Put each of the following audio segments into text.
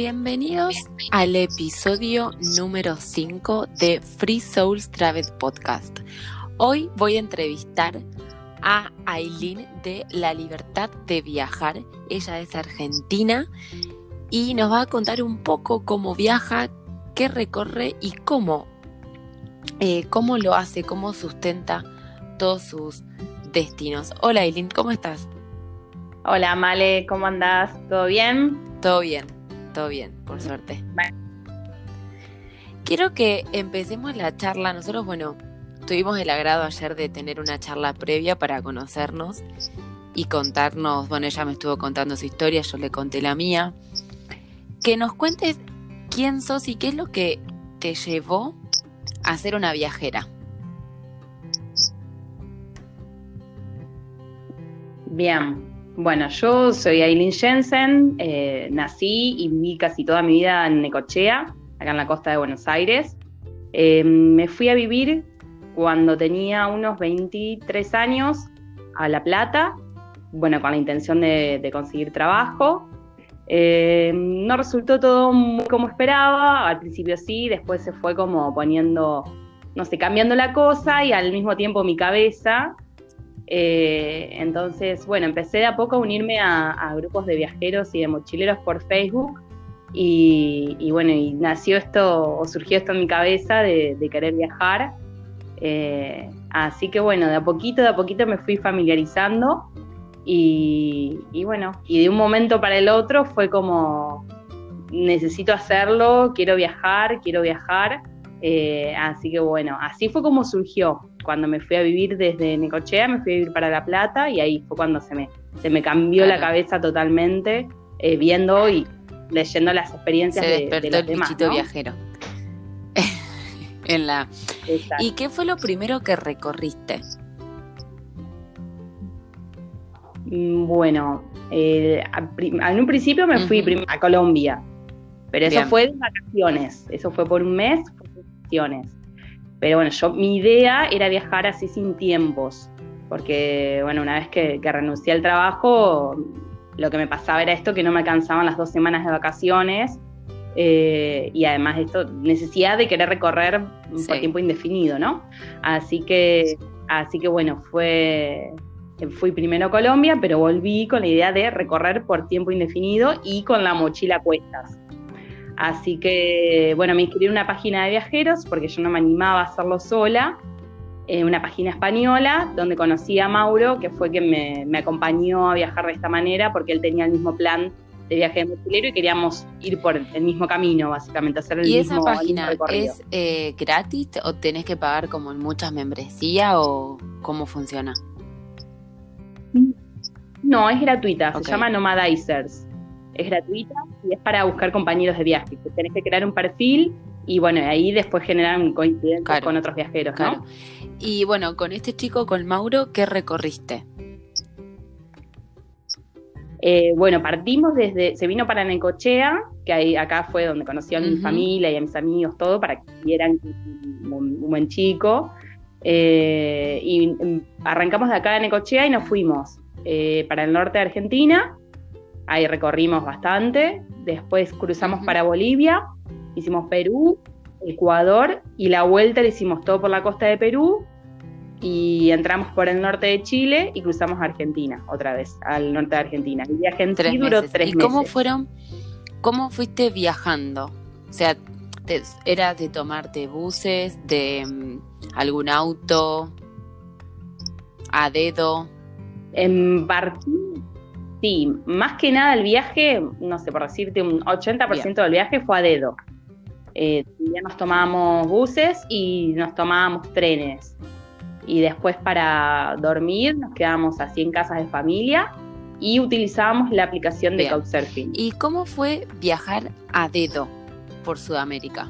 Bienvenidos al episodio número 5 de Free Souls Travel Podcast. Hoy voy a entrevistar a Aileen de La Libertad de Viajar. Ella es argentina y nos va a contar un poco cómo viaja, qué recorre y cómo, eh, cómo lo hace, cómo sustenta todos sus destinos. Hola Aileen, ¿cómo estás? Hola Male, ¿cómo andás? ¿Todo bien? Todo bien, todo bien, por suerte. Quiero que empecemos la charla. Nosotros, bueno, tuvimos el agrado ayer de tener una charla previa para conocernos y contarnos, bueno, ella me estuvo contando su historia, yo le conté la mía. Que nos cuentes quién sos y qué es lo que te llevó a ser una viajera. Bien, bueno, yo soy Aileen Jensen, eh, nací y viví casi toda mi vida en Necochea, acá en la costa de Buenos Aires. Eh, me fui a vivir cuando tenía unos 23 años a La Plata, bueno, con la intención de, conseguir trabajo. Eh, no resultó todo muy como esperaba, al principio sí, después se fue como poniendo, no sé, cambiando la cosa y al mismo tiempo mi cabeza eh, entonces, bueno, empecé de a poco a unirme a, grupos de viajeros y de mochileros por Facebook. Y, bueno, y nació esto, o surgió esto en mi cabeza de, querer viajar. Eh, así que bueno, de a poquito, de a poquito me fui familiarizando. Y, y bueno, y de un momento para el otro fue como, necesito hacerlo, quiero viajar, quiero viajar. Eh, así que bueno, así fue como surgió. Cuando me fui a vivir desde Necochea, me fui a vivir para La Plata y ahí fue cuando se me, se me cambió la cabeza totalmente eh, viendo y leyendo las experiencias se de, de los el demás, viajero. en la... ¿Y qué fue lo primero que recorriste? Mm, bueno, en un principio me fui a Colombia, pero eso fue de vacaciones, eso fue por un mes, Pero bueno, yo mi idea era viajar así sin tiempos, porque bueno, una vez que, renuncié al trabajo, lo que me pasaba era esto, que no me alcanzaban las dos semanas de vacaciones eh, y además esto, necesidad de querer recorrer por tiempo indefinido, ¿no? Así que, así que bueno, fue, fui primero a Colombia, pero volví con la idea de recorrer por tiempo indefinido y con la mochila a cuestas. Así que, bueno, me inscribí en una página de viajeros porque yo no me animaba a hacerlo sola, en una página española donde conocí a Mauro, que fue quien me, acompañó a viajar de esta manera porque él tenía el mismo plan de viaje de mochilero y queríamos ir por el mismo camino, básicamente, hacer el mismo ¿Y esa página es eh, gratis o tenés que pagar como en muchas membresías o cómo funciona? No, es gratuita, se llama Nomadizers es gratuita y es para buscar compañeros de viaje. Tenés que crear un perfil y bueno, ahí después generan coincidencias con otros viajeros, ¿no? Y bueno, con este chico, con Mauro, ¿qué recorriste? Eh, bueno, partimos desde, se vino para Necochea, que ahí, acá fue donde conocí a mi familia y a mis amigos, todo, para que vieran un, buen chico. Eh, y mm, arrancamos de acá de Necochea y nos fuimos eh, para el norte de Argentina ahí recorrimos bastante, después cruzamos para Bolivia, hicimos Perú, Ecuador y la vuelta la hicimos todo por la costa de Perú y entramos por el norte de Chile y cruzamos a Argentina otra vez, al norte de Argentina. El viaje en tres duró tres ¿Y cómo fueron, cómo fuiste viajando? O sea, ¿era de tomarte buses, de mm, algún auto, a dedo? En Barquín Sí, más que nada el viaje, no sé, por decirte, un 80% del viaje fue a dedo. Eh, ya nos tomábamos buses y nos tomábamos trenes. Y después para dormir nos quedábamos así en casas de familia y utilizábamos la aplicación de Couchsurfing. ¿Y cómo fue viajar a dedo por Sudamérica?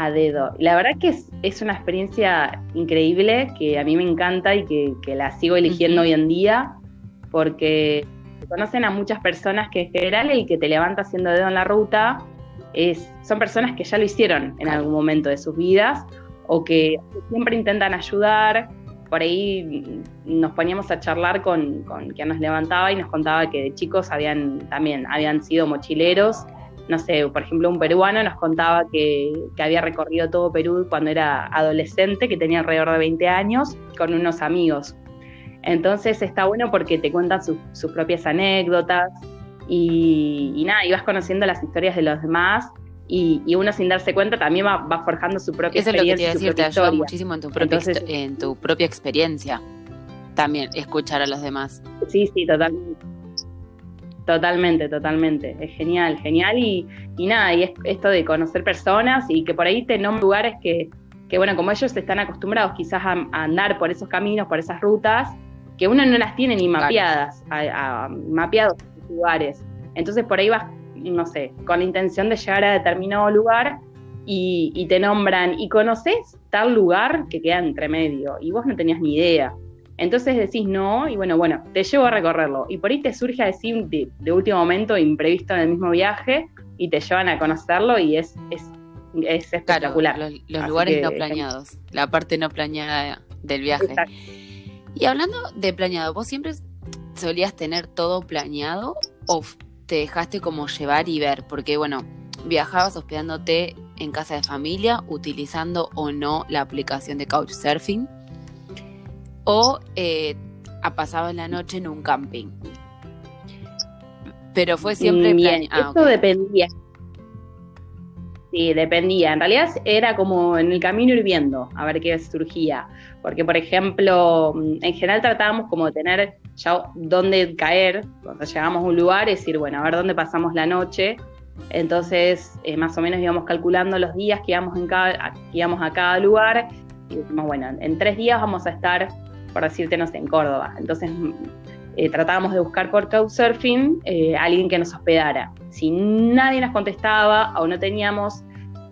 A dedo. La verdad que es, una experiencia increíble que a mí me encanta y que, la sigo eligiendo hoy en día porque conocen a muchas personas que en general el que te levanta haciendo dedo en la ruta es, son personas que ya lo hicieron en algún momento de sus vidas o que siempre intentan ayudar por ahí nos poníamos a charlar con, con quien nos levantaba y nos contaba que de chicos habían también habían sido mochileros. No sé, por ejemplo, un peruano nos contaba que, había recorrido todo Perú cuando era adolescente, que tenía alrededor de 20 años, con unos amigos. Entonces está bueno porque te cuentan sus propias anécdotas y, y, nada, y vas conociendo las historias de los demás y, uno sin darse cuenta también va, forjando su propia Eso experiencia. Eso es lo que te decir, te ayuda muchísimo en tu, propia en tu propia experiencia. También escuchar a los demás. Sí, sí, totalmente. Totalmente, totalmente. Es genial, genial. Y, y nada, y es esto de conocer personas y que por ahí te nombran lugares que, que, bueno, como ellos están acostumbrados quizás a, andar por esos caminos, por esas rutas, que uno no las tiene ni mapeadas, a, a, mapeados lugares. Entonces por ahí vas no sé, con la intención de llegar a determinado lugar y, te nombran y conoces tal lugar que queda entre medio y vos no tenías ni idea. Entonces decís no y bueno, bueno, te llevo a recorrerlo. Y por ahí te surge a decir de, último momento, imprevisto en el mismo viaje, y te llevan a conocerlo y es, es, espectacular. los, lugares no planeados, la parte no planeada del viaje. Y hablando de planeado, ¿vos siempre solías tener todo planeado o te dejaste como llevar y ver, porque bueno, viajabas hospedándote en casa de familia, utilizando o no la aplicación de Couchsurfing, o eh, pasado la noche en un camping. Pero fue siempre bien. Ah, Esto dependía. Sí, dependía. En realidad era como en el camino ir viendo a ver qué surgía. Porque, por ejemplo, en general tratábamos como de tener ya dónde caer, cuando llegamos a un lugar, es decir, bueno, a ver dónde pasamos la noche. Entonces, eh, más o menos íbamos calculando los días que íbamos, en cada, íbamos a cada lugar y dijimos, bueno, en tres días vamos a estar, por decirte, no sé, en Córdoba. Entonces, eh, tratábamos de buscar por Couchsurfing eh, alguien que nos hospedara. Si nadie nos contestaba o no teníamos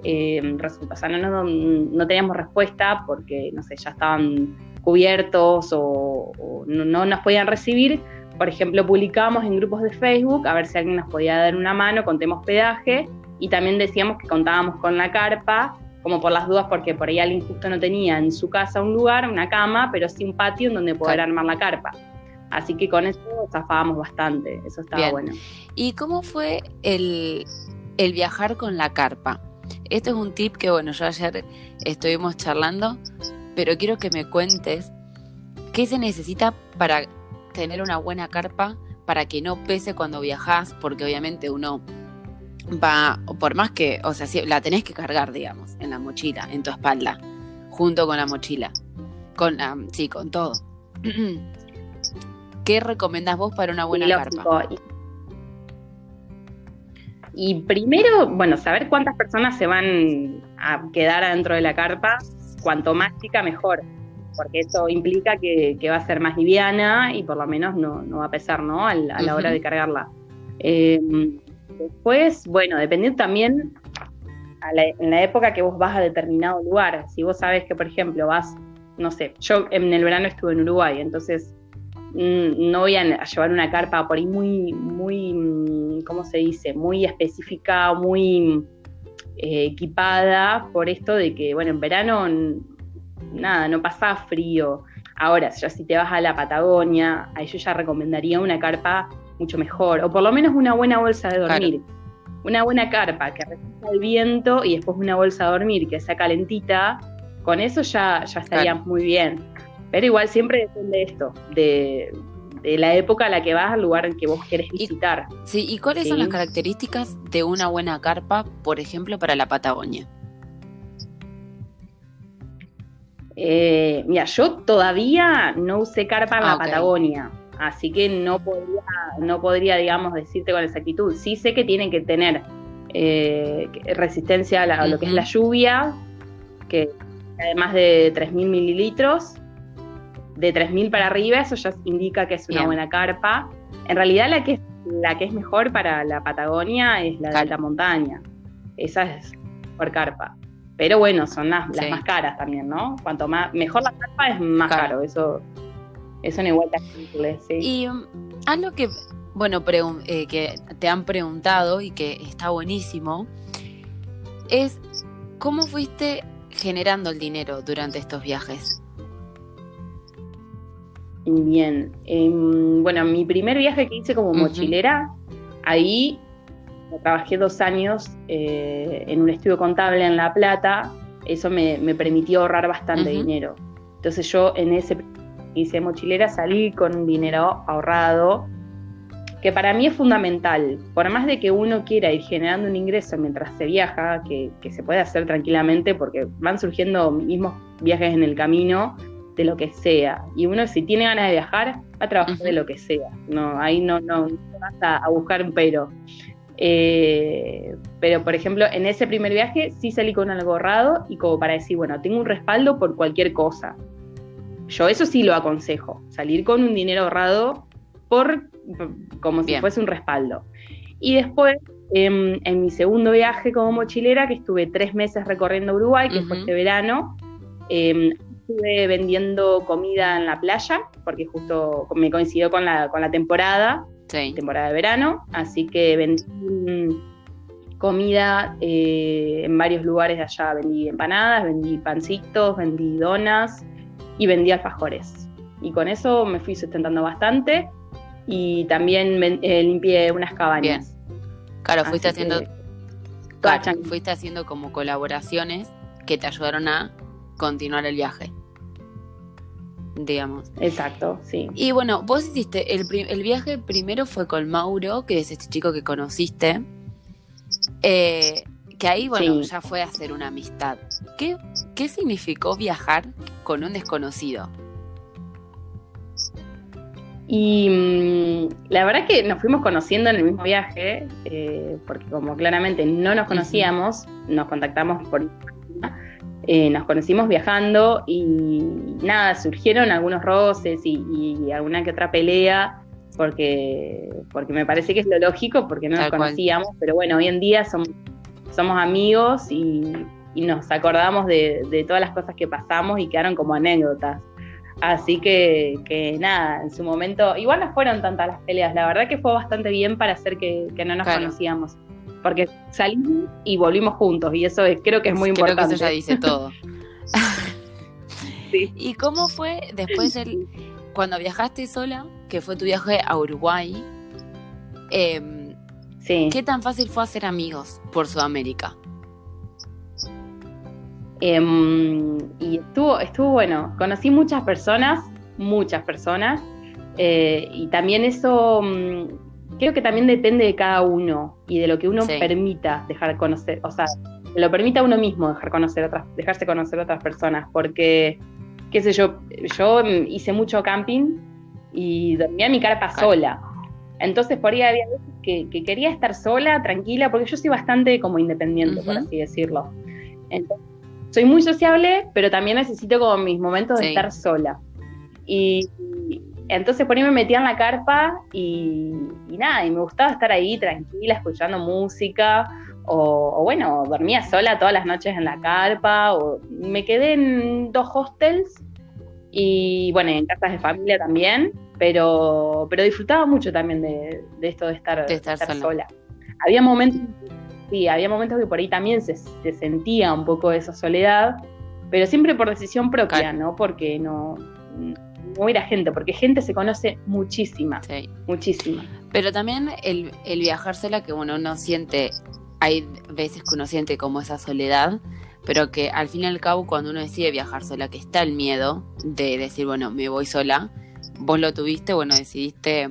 eh, o sea, no, no, teníamos respuesta porque, no sé, ya estaban cubiertos o, no, nos podían recibir. Por ejemplo, publicábamos en grupos de Facebook a ver si alguien nos podía dar una mano, contemos pedaje y también decíamos que contábamos con la carpa, como por las dudas, porque por ahí alguien justo no tenía en su casa un lugar, una cama, pero sí un patio en donde poder armar la carpa. Así que con eso zafábamos bastante, eso estaba bueno. ¿Y cómo fue el, el viajar con la carpa? Esto es un tip que, bueno, yo ayer estuvimos charlando, pero quiero que me cuentes qué se necesita para tener una buena carpa para que no pese cuando viajas, porque obviamente uno va, por más que, o sea, la tenés que cargar, digamos, en la mochila, en tu espalda, junto con la mochila, con la, sí, con todo. ¿Qué recomendás vos para una buena carpa? Y primero, bueno, saber cuántas personas se van a quedar adentro de la carpa, cuanto más chica mejor, porque eso implica que, va a ser más liviana y por lo menos no, va a pesar, ¿no? A, la hora de cargarla. Eh, después, bueno, dependiendo también en la época que vos vas a determinado lugar. Si vos sabes que, por ejemplo, vas, no sé, yo en el verano estuve en Uruguay, entonces Mm, no voy a llevar una carpa por ahí muy, muy, mm, ¿cómo se dice? Muy específica, muy eh, equipada por esto de que, bueno, en verano nada, no pasa frío. Ahora, ya si te vas a la Patagonia, ahí yo ya recomendaría una carpa mucho mejor, o por lo menos una buena bolsa de dormir. Una buena carpa que resista el viento y después una bolsa de dormir que sea calentita, con eso ya, ya estaría muy bien. Pero igual siempre depende de esto, de, la época a la que vas, al lugar en que vos querés visitar. sí, ¿y cuáles son las características de una buena carpa, por ejemplo, para la Patagonia? Eh, mira, yo todavía no usé carpa en la ah, Patagonia, así que no podría, no podría, digamos, decirte con exactitud. Sí sé que tienen que tener eh, resistencia a, lo que es la lluvia, que además de 3.000 mililitros, de 3.000 para arriba, eso ya indica que es una buena carpa. En realidad la que, es, la que es mejor para la Patagonia es la de alta montaña. Esa es por carpa. Pero bueno, son las, más caras también, ¿no? Cuanto más mejor la carpa es más caro. Eso, eso no igual sí. Y um, algo que, bueno, eh, que te han preguntado y que está buenísimo es cómo fuiste generando el dinero durante estos viajes. Bien. Em, bueno, mi primer viaje que hice como mochilera, ahí trabajé dos años eh, en un estudio contable en La Plata. Eso me, permitió ahorrar bastante dinero. Entonces yo en ese hice mochilera salí con un dinero ahorrado que para mí es fundamental. Por más de que uno quiera ir generando un ingreso mientras se viaja, que, se puede hacer tranquilamente porque van surgiendo mismos viajes en el camino de lo que sea. Y uno si tiene ganas de viajar, va a trabajar de lo que sea. No, ahí no, no, vas a, buscar un pero. Eh, pero, por ejemplo, en ese primer viaje sí salí con algo ahorrado y como para decir, bueno, tengo un respaldo por cualquier cosa. Yo eso sí lo aconsejo, salir con un dinero ahorrado por como si fuese un respaldo. Y después, em, en mi segundo viaje como mochilera, que estuve tres meses recorriendo Uruguay, que fue este verano, em, estuve vendiendo comida en la playa, porque justo me coincidió con la, con la temporada, temporada de verano, así que vendí comida eh, en varios lugares de allá. Vendí empanadas, vendí pancitos, vendí donas y vendí alfajores. Y con eso me fui sustentando bastante y también eh, limpié unas cabañas. Claro, fuiste haciendo, fuiste haciendo como colaboraciones que te ayudaron a continuar el viaje. Digamos. Exacto, sí. Y bueno, vos hiciste el, el viaje primero fue con Mauro, que es este chico que conociste. Eh, que ahí, bueno, ya fue a hacer una amistad. ¿Qué, ¿Qué significó viajar con un desconocido? Y mm, la verdad que nos fuimos conociendo en el mismo viaje, eh, porque como claramente no nos conocíamos, nos contactamos por eh, nos conocimos viajando y nada, surgieron algunos roces y, alguna que otra pelea, porque, porque me parece que es lo lógico, porque no nos conocíamos, pero bueno, hoy en día somos, somos amigos y, nos acordamos de, de, todas las cosas que pasamos y quedaron como anécdotas. Así que, nada, en su momento, igual no fueron tantas las peleas, la verdad que fue bastante bien para hacer que, no nos conocíamos. Porque salimos y volvimos juntos, y eso creo que es muy importante. Que eso ya dice todo. ¿Y cómo fue después el, cuando viajaste sola, que fue tu viaje a Uruguay? Em, ¿Qué tan fácil fue hacer amigos por Sudamérica? Em, y estuvo, estuvo bueno, conocí muchas personas, muchas personas, eh, y también eso mm, creo que también depende de cada uno y de lo que uno permita dejar conocer, o sea, lo permita a uno mismo dejar conocer otras, dejarse conocer a otras personas, porque, qué sé yo, yo hice mucho camping y dormía en mi carpa sola. Entonces por ahí había veces que, quería estar sola, tranquila, porque yo soy bastante como independiente, por así decirlo. Entonces, soy muy sociable, pero también necesito como mis momentos de estar sola. Y, entonces por ahí me metía en la carpa y, nada, y me gustaba estar ahí tranquila, escuchando música, o, bueno, dormía sola todas las noches en la carpa, o me quedé en dos hostels y bueno, en casas de familia también, pero, pero disfrutaba mucho también de, esto de estar, sola. Había momentos sí, había momentos que por ahí también se, sentía un poco esa soledad, pero siempre por decisión propia, ¿no? Porque no, no era gente, porque gente se conoce muchísima, sí. muchísima. Pero también el, el viajar sola, que uno no siente, hay veces que uno siente como esa soledad, pero que al fin y al cabo cuando uno decide viajar sola, que está el miedo de decir, bueno, me voy sola, vos lo tuviste, bueno, decidiste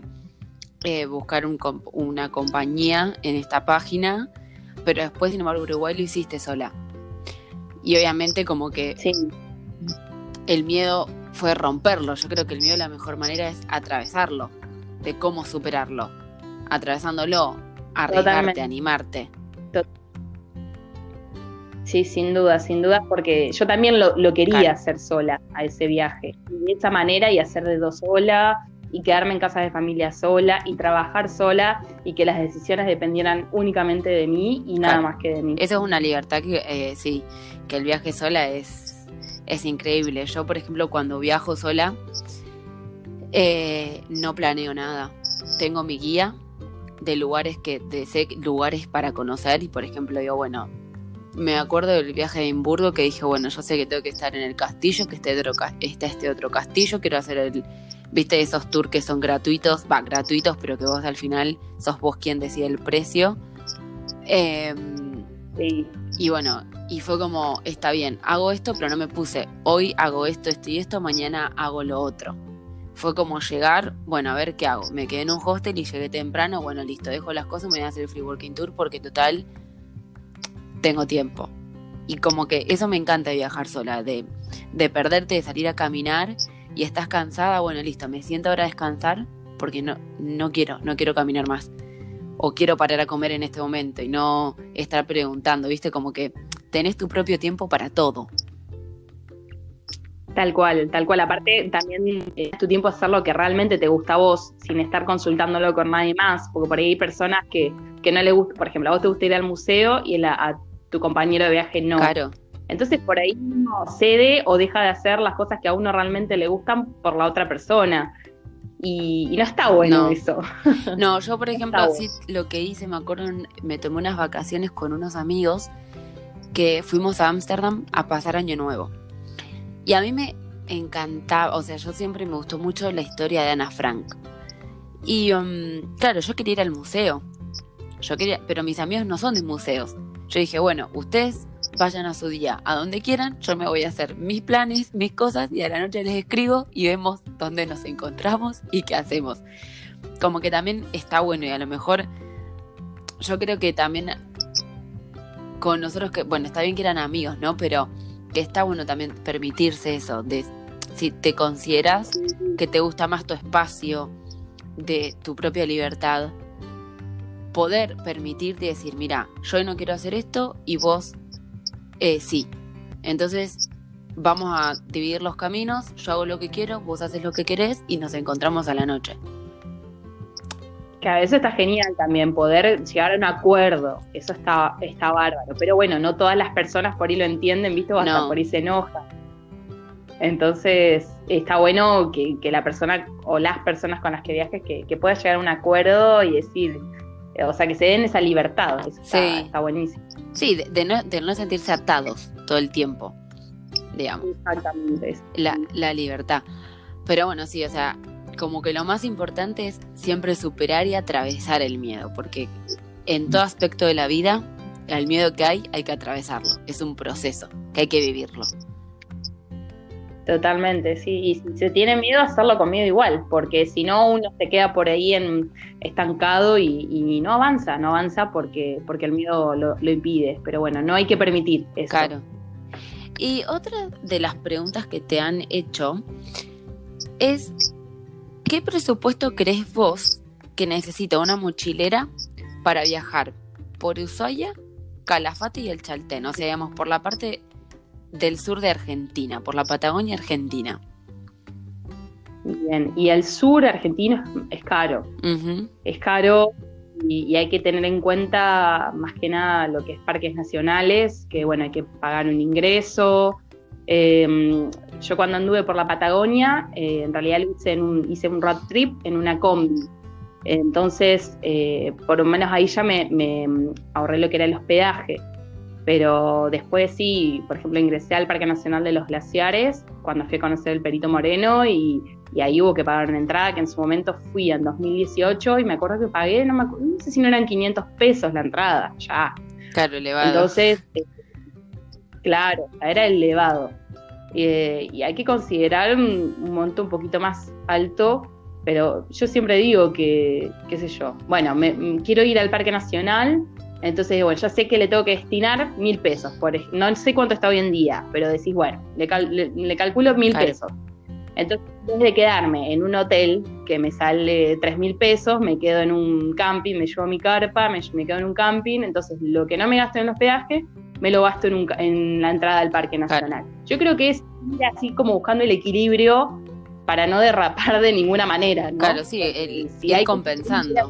eh, buscar un, una compañía en esta página pero después, sin embargo, Uruguay lo hiciste sola. Y obviamente como que el miedo fue romperlo. Yo creo que el miedo la mejor manera es atravesarlo, de cómo superarlo. Atravesándolo, arriesgarte, animarte. Sí, sin duda, sin duda, porque yo también lo, quería hacer sola a ese viaje. de esa manera y hacer de dos sola, y quedarme en casa de familia sola y trabajar sola y que las decisiones dependieran únicamente de mí y nada más que de mí. Eso es una libertad que eh, sí, que el viaje sola es, es increíble. Yo, por ejemplo, cuando viajo sola, eh, no planeo nada. Tengo mi guía de lugares que de lugares para conocer y por ejemplo digo, bueno, me acuerdo del viaje de Edimburgo que dije, bueno, yo sé que tengo que estar en el castillo, que está, otro, está este otro castillo, quiero hacer el, viste esos tours que son gratuitos, va, gratuitos, pero que vos al final sos vos quien decide el precio. Em, sí. Y bueno, y fue como, está bien, hago esto, pero no me puse, hoy hago esto, esto y esto, mañana hago lo otro. Fue como llegar, bueno, a ver qué hago. Me quedé en un hostel y llegué temprano, bueno, listo, dejo las cosas, me voy a hacer el free working tour porque total, tengo tiempo. Y como que eso me encanta viajar sola, de, de perderte, de salir a caminar y estás cansada, bueno, listo, me siento ahora a descansar porque no, no quiero, no quiero caminar más. O quiero parar a comer en este momento y no estar preguntando, viste, como que tenés tu propio tiempo para todo. Tal cual, tal cual. Aparte, también es tu tiempo hacer lo que realmente te gusta a vos, sin estar consultándolo con nadie más, porque por ahí hay personas que, que no le gusta, por ejemplo, a vos te gusta ir al museo y a tu compañero de viaje no. Claro. Entonces por ahí uno cede o deja de hacer las cosas que a uno realmente le gustan por la otra persona. Y, no está bueno eso. No, yo por ejemplo, así lo que hice, me acuerdo, me tomé unas vacaciones con unos amigos que fuimos a Ámsterdam a pasar Año Nuevo. Y a mí me encantaba, o sea, yo siempre me gustó mucho la historia de Ana Frank. Y um, claro, yo quería ir al museo. Yo quería, pero mis amigos no son de museos. Yo dije, bueno, ustedes vayan a su día, a donde quieran, yo me voy a hacer mis planes, mis cosas y a la noche les escribo y vemos dónde nos encontramos y qué hacemos. Como que también está bueno y a lo mejor yo creo que también con nosotros que, bueno, está bien que eran amigos, ¿no? Pero que está bueno también permitirse eso, de si te consideras que te gusta más tu espacio, de tu propia libertad, poder permitirte decir, mira, yo no quiero hacer esto y vos eh, sí. Entonces vamos a dividir los caminos, yo hago lo que quiero, vos haces lo que querés y nos encontramos a la noche. Que a veces está genial también poder llegar a un acuerdo, eso está, está bárbaro, pero bueno, no todas las personas por ahí lo entienden, ¿viste? O hasta por ahí se enojan. Entonces, está bueno que, la persona o las personas con las que viajes que, que puedas llegar a un acuerdo y decir, o sea, que se den esa libertad, eso está, buenísimo. Sí, de, no, de no sentirse atados todo el tiempo, digamos. Exactamente. La, la libertad. Pero bueno, sí, o sea, como que lo más importante es siempre superar y atravesar el miedo, porque en todo aspecto de la vida, el miedo que hay, hay que atravesarlo. Es un proceso, que hay que vivirlo. Totalmente, sí. Y si se tiene miedo, hacerlo con miedo igual, porque si no, uno se queda por ahí en, estancado y, no avanza, no avanza porque, porque el miedo lo, impide. Pero bueno, no hay que permitir eso. Claro. Y otra de las preguntas que te han hecho es, ¿qué presupuesto crees vos que necesita una mochilera para viajar por Ushuaia, Calafate y el Chaltén? O sea, digamos, por la parte del sur de Argentina, por la Patagonia Argentina. Bien, y el sur argentino es, caro. Es caro y, hay que tener en cuenta más que nada lo que es parques nacionales, que bueno, hay que pagar un ingreso. Em, yo cuando anduve por la Patagonia, eh, en realidad hice, un, hice un road trip en una combi. Entonces, eh, por lo menos ahí ya me, me ahorré lo que era el hospedaje pero después sí, por ejemplo, ingresé al Parque Nacional de los Glaciares cuando fui a conocer el Perito Moreno y, ahí hubo que pagar una entrada que en su momento fui en 2018 y me acuerdo que pagué, no, me no sé si no eran 500 pesos la entrada, ya. Claro, elevado. Entonces, eh, claro, era elevado. Eh, y hay que considerar un, monto un poquito más alto, pero yo siempre digo que, qué sé yo, bueno, me, quiero ir al Parque Nacional entonces, bueno, ya sé que le tengo que destinar mil pesos. Por, no sé cuánto está hoy en día, pero decís, bueno, le, calculo mil pesos. Entonces, en vez de quedarme en un hotel que me sale tres mil pesos, me quedo en un camping, me llevo mi carpa, me, quedo en un camping. Entonces, lo que no me gasto en los peajes, me lo gasto en, la entrada al Parque Nacional. Yo creo que es ir así como buscando el equilibrio para no derrapar de ninguna manera. ¿no? Claro, sí, el, si hay compensando.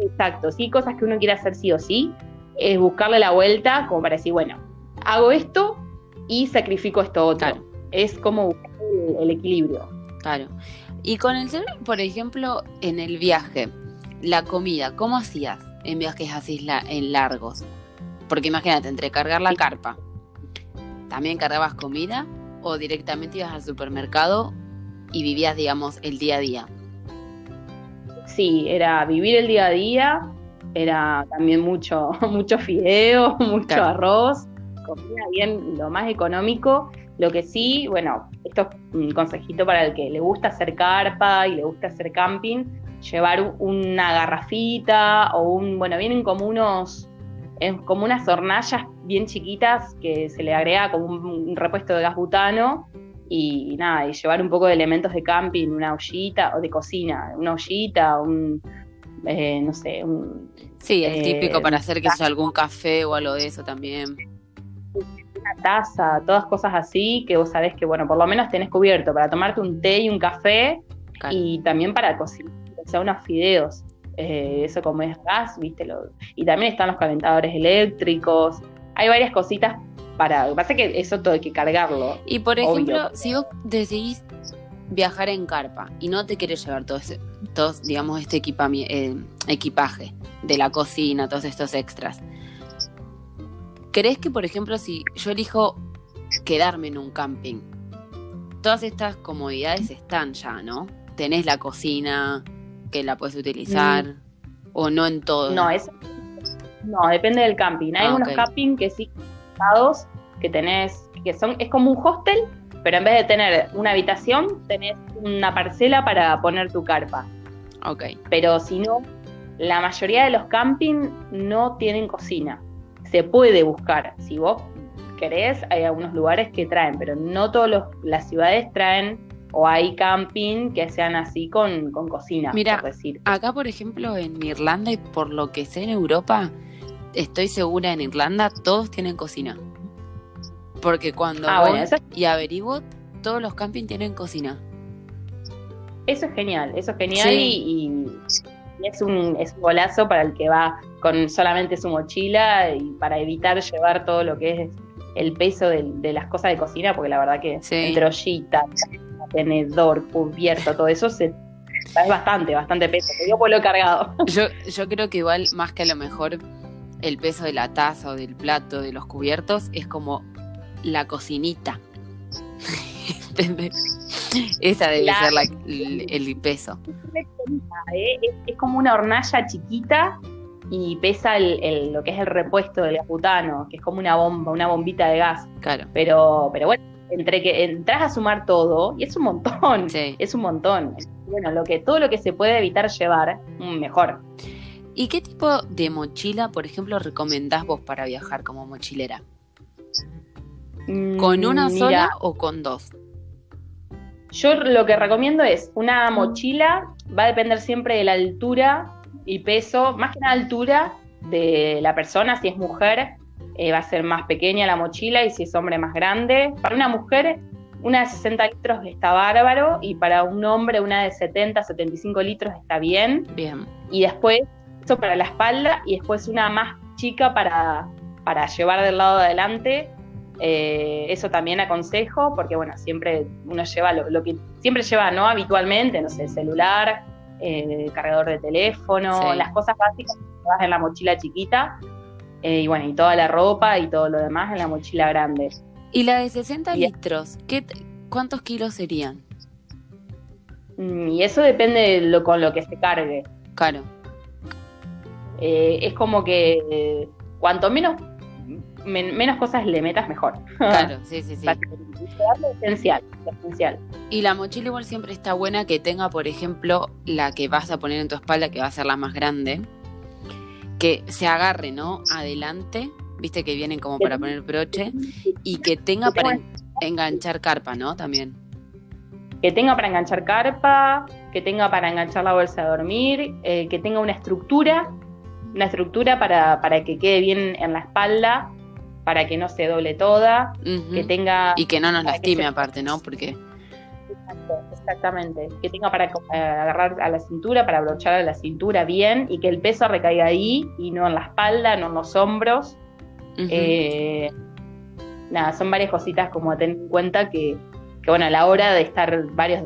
Exacto, sí, cosas que uno quiere hacer sí o sí, es buscarle la vuelta como para decir, bueno, hago esto y sacrifico esto otro. Es como buscar el, equilibrio. Claro. Y con el celular, por ejemplo, en el viaje, la comida, ¿cómo hacías en viajes así en largos? Porque imagínate, entre cargar la carpa, ¿también cargabas comida o directamente ibas al supermercado y vivías, digamos, el día a día. Sí, era vivir el día a día, era también mucho, mucho fideo, mucho arroz, comida bien, lo más económico. Lo que sí, bueno, esto es un consejito para el que le gusta hacer carpa y le gusta hacer camping, llevar una garrafita o un, bueno, vienen como unos, como unas hornallas bien chiquitas que se le agrega como un, repuesto de gas butano y, nada, y llevar un poco de elementos de camping, una ollita o de cocina, una ollita, un, eh, no sé, un... Sí, típico eh, para hacer que sea algún café o algo de eso también. Una taza, todas cosas así que vos sabés que, bueno, por lo menos tenés cubierto para tomarte un té y un café y también para cocinar, o sea, unos fideos. Eh, eso como es gas, viste, y también están los calentadores eléctricos. Hay varias cositas para. Lo que pasa es que eso todo hay que cargarlo. Y por ejemplo, si vos decidís viajar en carpa y no te quieres llevar todo, ese, digamos, este eh, equipaje de la cocina, todos estos extras, ¿crees que, por ejemplo, si yo elijo quedarme en un camping, todas estas comodidades están ya, ¿no? Tenés la cocina que la puedes utilizar mm. o no en todo. No, es, no, depende del camping. Hay ah, unos camping que sí, que tenés, que son, es como un hostel, pero en vez de tener una habitación, tenés una parcela para poner tu carpa. Ok. Pero si no, la mayoría de los camping no tienen cocina. Se puede buscar. Si vos querés, hay algunos lugares que traen, pero no todas las ciudades traen o hay camping que sean así con, con cocina. Mira, decir. acá por ejemplo en Irlanda y por lo que sé en Europa, estoy segura en Irlanda, todos tienen cocina. Porque cuando ah, voy y averiguo, todos los campings tienen cocina. Eso es genial, eso es genial y, es, un, es un golazo para el que va con solamente su mochila y para evitar llevar todo lo que es el peso de, las cosas de cocina, porque la verdad que entre ollita, tenedor, cubierto, todo eso se es bastante, bastante peso. Lo he cargado. Yo, yo creo que igual más que a lo mejor el peso de la taza o del plato, de los cubiertos, es como la cocinita. Esa debe ser el, peso. Es, como una hornalla chiquita y pesa el, lo que es el repuesto del butano, que es como una bomba, una bombita de gas. Claro. Pero, pero bueno, entre que entras a sumar todo, y es un montón, es un montón. Bueno, lo que, todo lo que se puede evitar llevar, mm, mejor. ¿Y qué tipo de mochila, por ejemplo, recomendás vos para viajar como mochilera? ¿Con una mm, sola o con dos? Yo lo que recomiendo es una mochila, va a depender siempre de la altura y peso, más que la altura de la persona, si es mujer, eh, va a ser más pequeña la mochila y si es hombre más grande. Para una mujer, una de 60 litros está bárbaro y para un hombre una de 70, 75 litros está bien. Bien. Y después eso para la espalda y después una más chica para, para llevar del lado de adelante. Eh, eso también aconsejo, porque bueno, siempre uno lleva lo, que siempre lleva, ¿no? Habitualmente, no sé, celular, eh, cargador de teléfono, las cosas básicas que vas en la mochila chiquita. Eh, y bueno, y toda la ropa y todo lo demás en la mochila grande. ¿Y la de 60 litros? ¿qué ¿Cuántos kilos serían? Mm, y eso depende de lo, con lo que se cargue. Claro. Eh, es como que eh, cuanto menos menos cosas le metas mejor. Claro, sí, sí, sí. Lo esencial, esencial. Y la mochila igual siempre está buena que tenga, por ejemplo, la que vas a poner en tu espalda, que va a ser la más grande, que se agarre, ¿no? Adelante, viste que vienen como para poner broche, y que tenga para enganchar carpa, ¿no? También. Que tenga para enganchar carpa, que tenga para enganchar la bolsa de dormir, eh, que tenga una estructura una estructura para, para que quede bien en la espalda, para que no se doble toda, que tenga... Y que no nos lastime aparte, ¿no? Porque... exactamente, que tenga para eh, agarrar a la cintura, para abrochar a la cintura bien y que el peso recaiga ahí y no en la espalda, no en los hombros. Eh, nada, son varias cositas como a tener en cuenta que, que, bueno, a la hora de estar varias,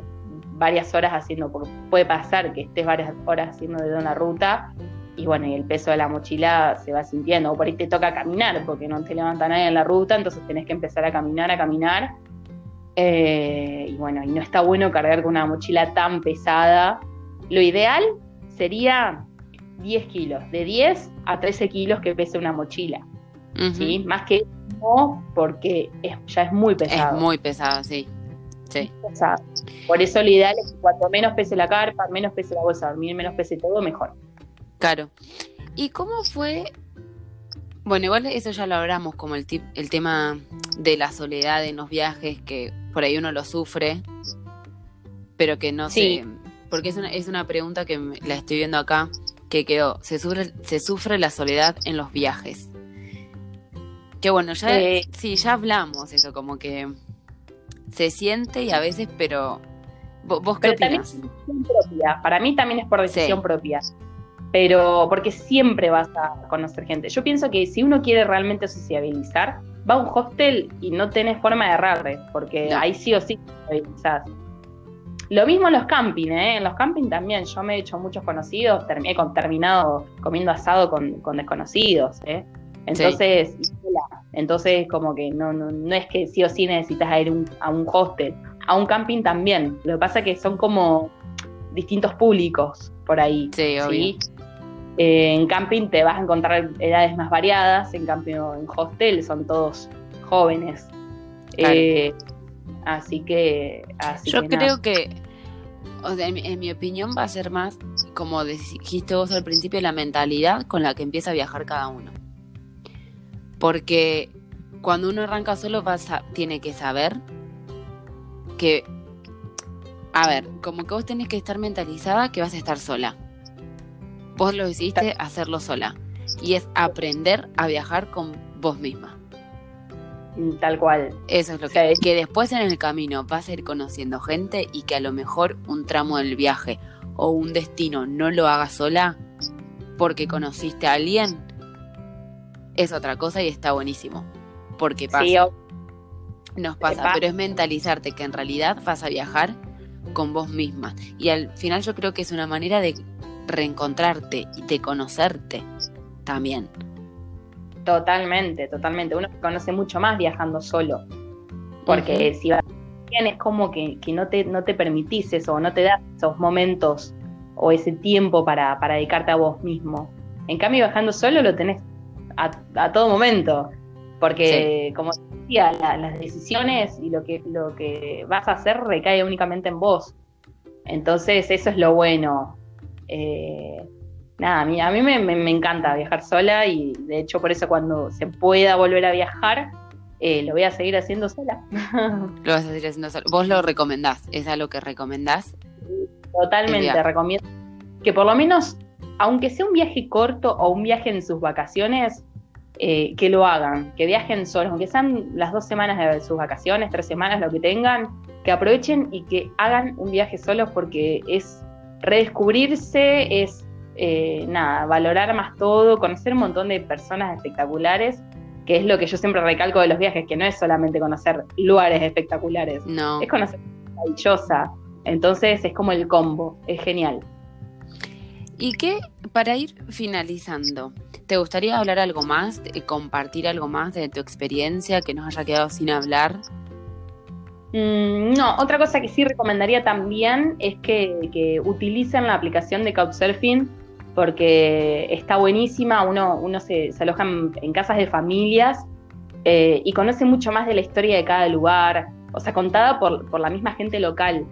varias horas haciendo, porque puede pasar que estés varias horas haciendo de una ruta, y bueno, y el peso de la mochila se va sintiendo, o por ahí te toca caminar, porque no te levanta nadie en la ruta, entonces tenés que empezar a caminar, a caminar, Eh, y bueno, y no está bueno cargar con una mochila tan pesada. Lo ideal sería 10 kilos, de 10 a 13 kilos que pese una mochila. ¿sí? Más que no, porque ya es muy pesado. Es muy pesado, sí. sí. Por eso lo ideal es que cuanto menos pese la carpa, menos pese la bolsa dormir, menos pese todo, mejor. Claro. ¿Y cómo fue? Bueno, igual eso ya lo hablamos, como el, el tema de la soledad en los viajes, que por ahí uno lo sufre, pero que no sé, porque es una, es una pregunta que la estoy viendo acá, que quedó, se sufre, se sufre la soledad en los viajes. Que bueno, ya, eh, sí, ya hablamos eso, como que se siente y a veces, pero ¿vos, qué opinas? Propia. Para mí también es por decisión propia pero porque siempre vas a conocer gente. Yo pienso que si uno quiere realmente sociabilizar, va a un hostel y no tenés forma de errarle, porque ahí sí o sí sociabilizás. Lo mismo en los camping, ¿eh? En los camping también. Yo me he hecho muchos conocidos, terminé con, terminado comiendo asado con, desconocidos, ¿eh? Entonces, entonces como que no, no, no es que sí o sí necesitas ir a un hostel. A un camping también. Lo que pasa es que son como distintos públicos por ahí. Sí, ¿sí? Eh, en camping te vas a encontrar edades más variadas, en cambio en hostel son todos jóvenes. Eh, así que... Yo creo que, en, mi opinión va a ser más, como dijiste vos al principio, la mentalidad con la que empieza a viajar cada uno. Porque cuando uno arranca solo vas tiene que saber que, a ver, como que vos tenés que estar mentalizada que vas a estar sola Vos lo decidiste hacerlo sola. Y es aprender a viajar con vos misma. Mm, tal cual. Eso es lo que, que después en el camino vas a ir conociendo gente y que a lo mejor un tramo del viaje o un destino no lo hagas sola porque conociste a alguien es otra cosa y está buenísimo. Porque pasa. Nos pasa, pero es mentalizarte que en realidad vas a viajar con vos misma. Y al final yo creo que es una manera de reencontrarte y de conocerte también. Totalmente, totalmente. Uno se conoce mucho más viajando solo. Porque si vas bien es como que, no, te, no te permitís eso, no te das esos momentos o ese tiempo para, dedicarte a vos mismo. En cambio, viajando solo lo tenés a, todo momento. Porque, como decía, las decisiones y lo que, lo que vas a hacer recae únicamente en vos. Entonces, eso es lo bueno. Eh, nada, a mí, a mí me, encanta viajar sola y de hecho por eso cuando se pueda volver a viajar, eh, lo voy a seguir haciendo sola. Lo vas a seguir haciendo sola. ¿Vos lo recomendás? ¿Es algo que recomendás? Totalmente, recomiendo que por lo menos, aunque sea un viaje corto o un viaje en sus vacaciones, eh, que lo hagan, que viajen solos, aunque sean las dos semanas de sus vacaciones, tres semanas, lo que tengan, que aprovechen y que hagan un viaje solos porque es redescubrirse es, eh, nada, valorar más todo, conocer un montón de personas espectaculares, que es lo que yo siempre recalco de los viajes, que no es solamente conocer lugares espectaculares, no. es conocer maravillosa. Entonces es como el combo, es genial. Y que para ir finalizando, ¿te gustaría hablar algo más, compartir algo más de tu experiencia que nos haya quedado sin hablar? Mm, no, otra cosa que sí recomendaría también es que, utilicen la aplicación de Couchsurfing porque está buenísima, uno, uno se, aloja en, casas de familias eh, y conoce mucho más de la historia de cada lugar, o sea, contada por, la misma gente local.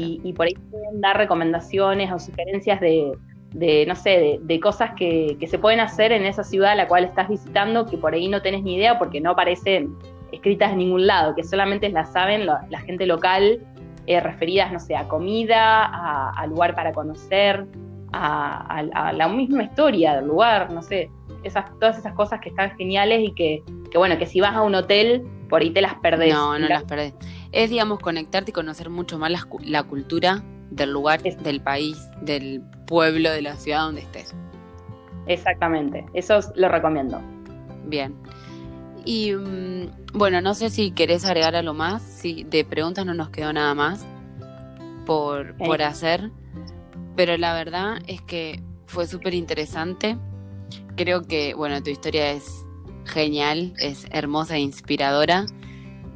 Y, por ahí pueden dar recomendaciones o sugerencias de, no sé, de, cosas que, que, se pueden hacer en esa ciudad a la cual estás visitando que por ahí no tenés ni idea porque no aparecen escritas en ningún lado, que solamente las saben la, gente local, eh, referidas, no sé, a comida, a, lugar para conocer, a, la misma historia del lugar, no sé, esas, todas esas cosas que están geniales y que, bueno, que si vas a un hotel, por ahí te las perdés. No, no las perdés. Es, digamos, conectarte y conocer mucho más la, cultura del lugar, del país, del pueblo, de la ciudad donde estés. Exactamente, eso lo recomiendo. Bien. Y mm, bueno, no sé si querés agregar algo más, si de preguntas no nos quedó nada más por, por hacer, pero la verdad es que fue súper interesante. Creo que, bueno, tu historia es genial, es hermosa e inspiradora.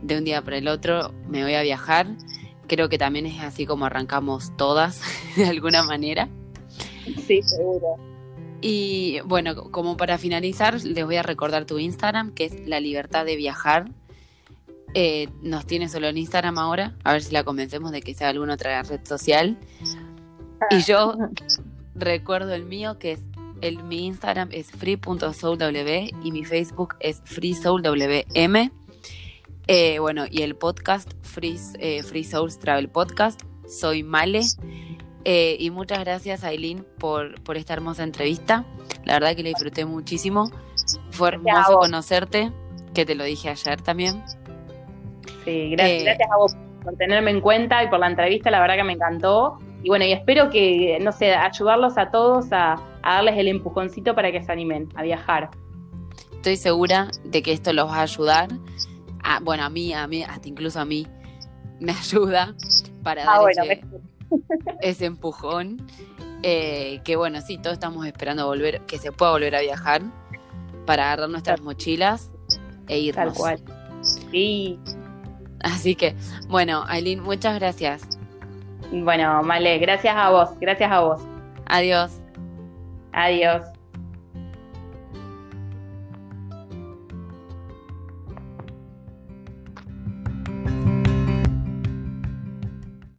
de un día para el otro me voy a viajar. Creo que también es así como arrancamos todas, de alguna manera. Sí, seguro. Y bueno, como para finalizar, les voy a recordar tu Instagram, que es La Libertad de Viajar. Eh, nos tiene solo en Instagram ahora, a ver si la convencemos de que sea alguna otra red social. Y yo recuerdo el mío, que es el, mi Instagram es free.soulw y mi Facebook es freesoulwm. Eh, bueno, y el podcast Free, eh, Free Souls Travel Podcast. Soy Male. Eh, y muchas gracias, Aileen, por, por esta hermosa entrevista. La verdad que la disfruté muchísimo. Fue hermoso conocerte, que te lo dije ayer también. Sí, gracias, gracias a vos por tenerme en cuenta y por la entrevista, la verdad que me encantó. Y bueno, y espero que, no sé, ayudarlos a todos a, darles el empujoncito para que se animen a viajar. Estoy segura de que esto los va a ayudar. bueno, a mí, a mí, hasta incluso a mí, me ayuda para ah, dar ese, empujón. Eh, que bueno, sí, todos estamos esperando volver, que se pueda volver a viajar para agarrar nuestras mochilas e irnos. Tal cual. Sí. Así que, bueno, Aileen, muchas gracias. Bueno, Male, gracias a vos, gracias a vos. Adiós. Adiós.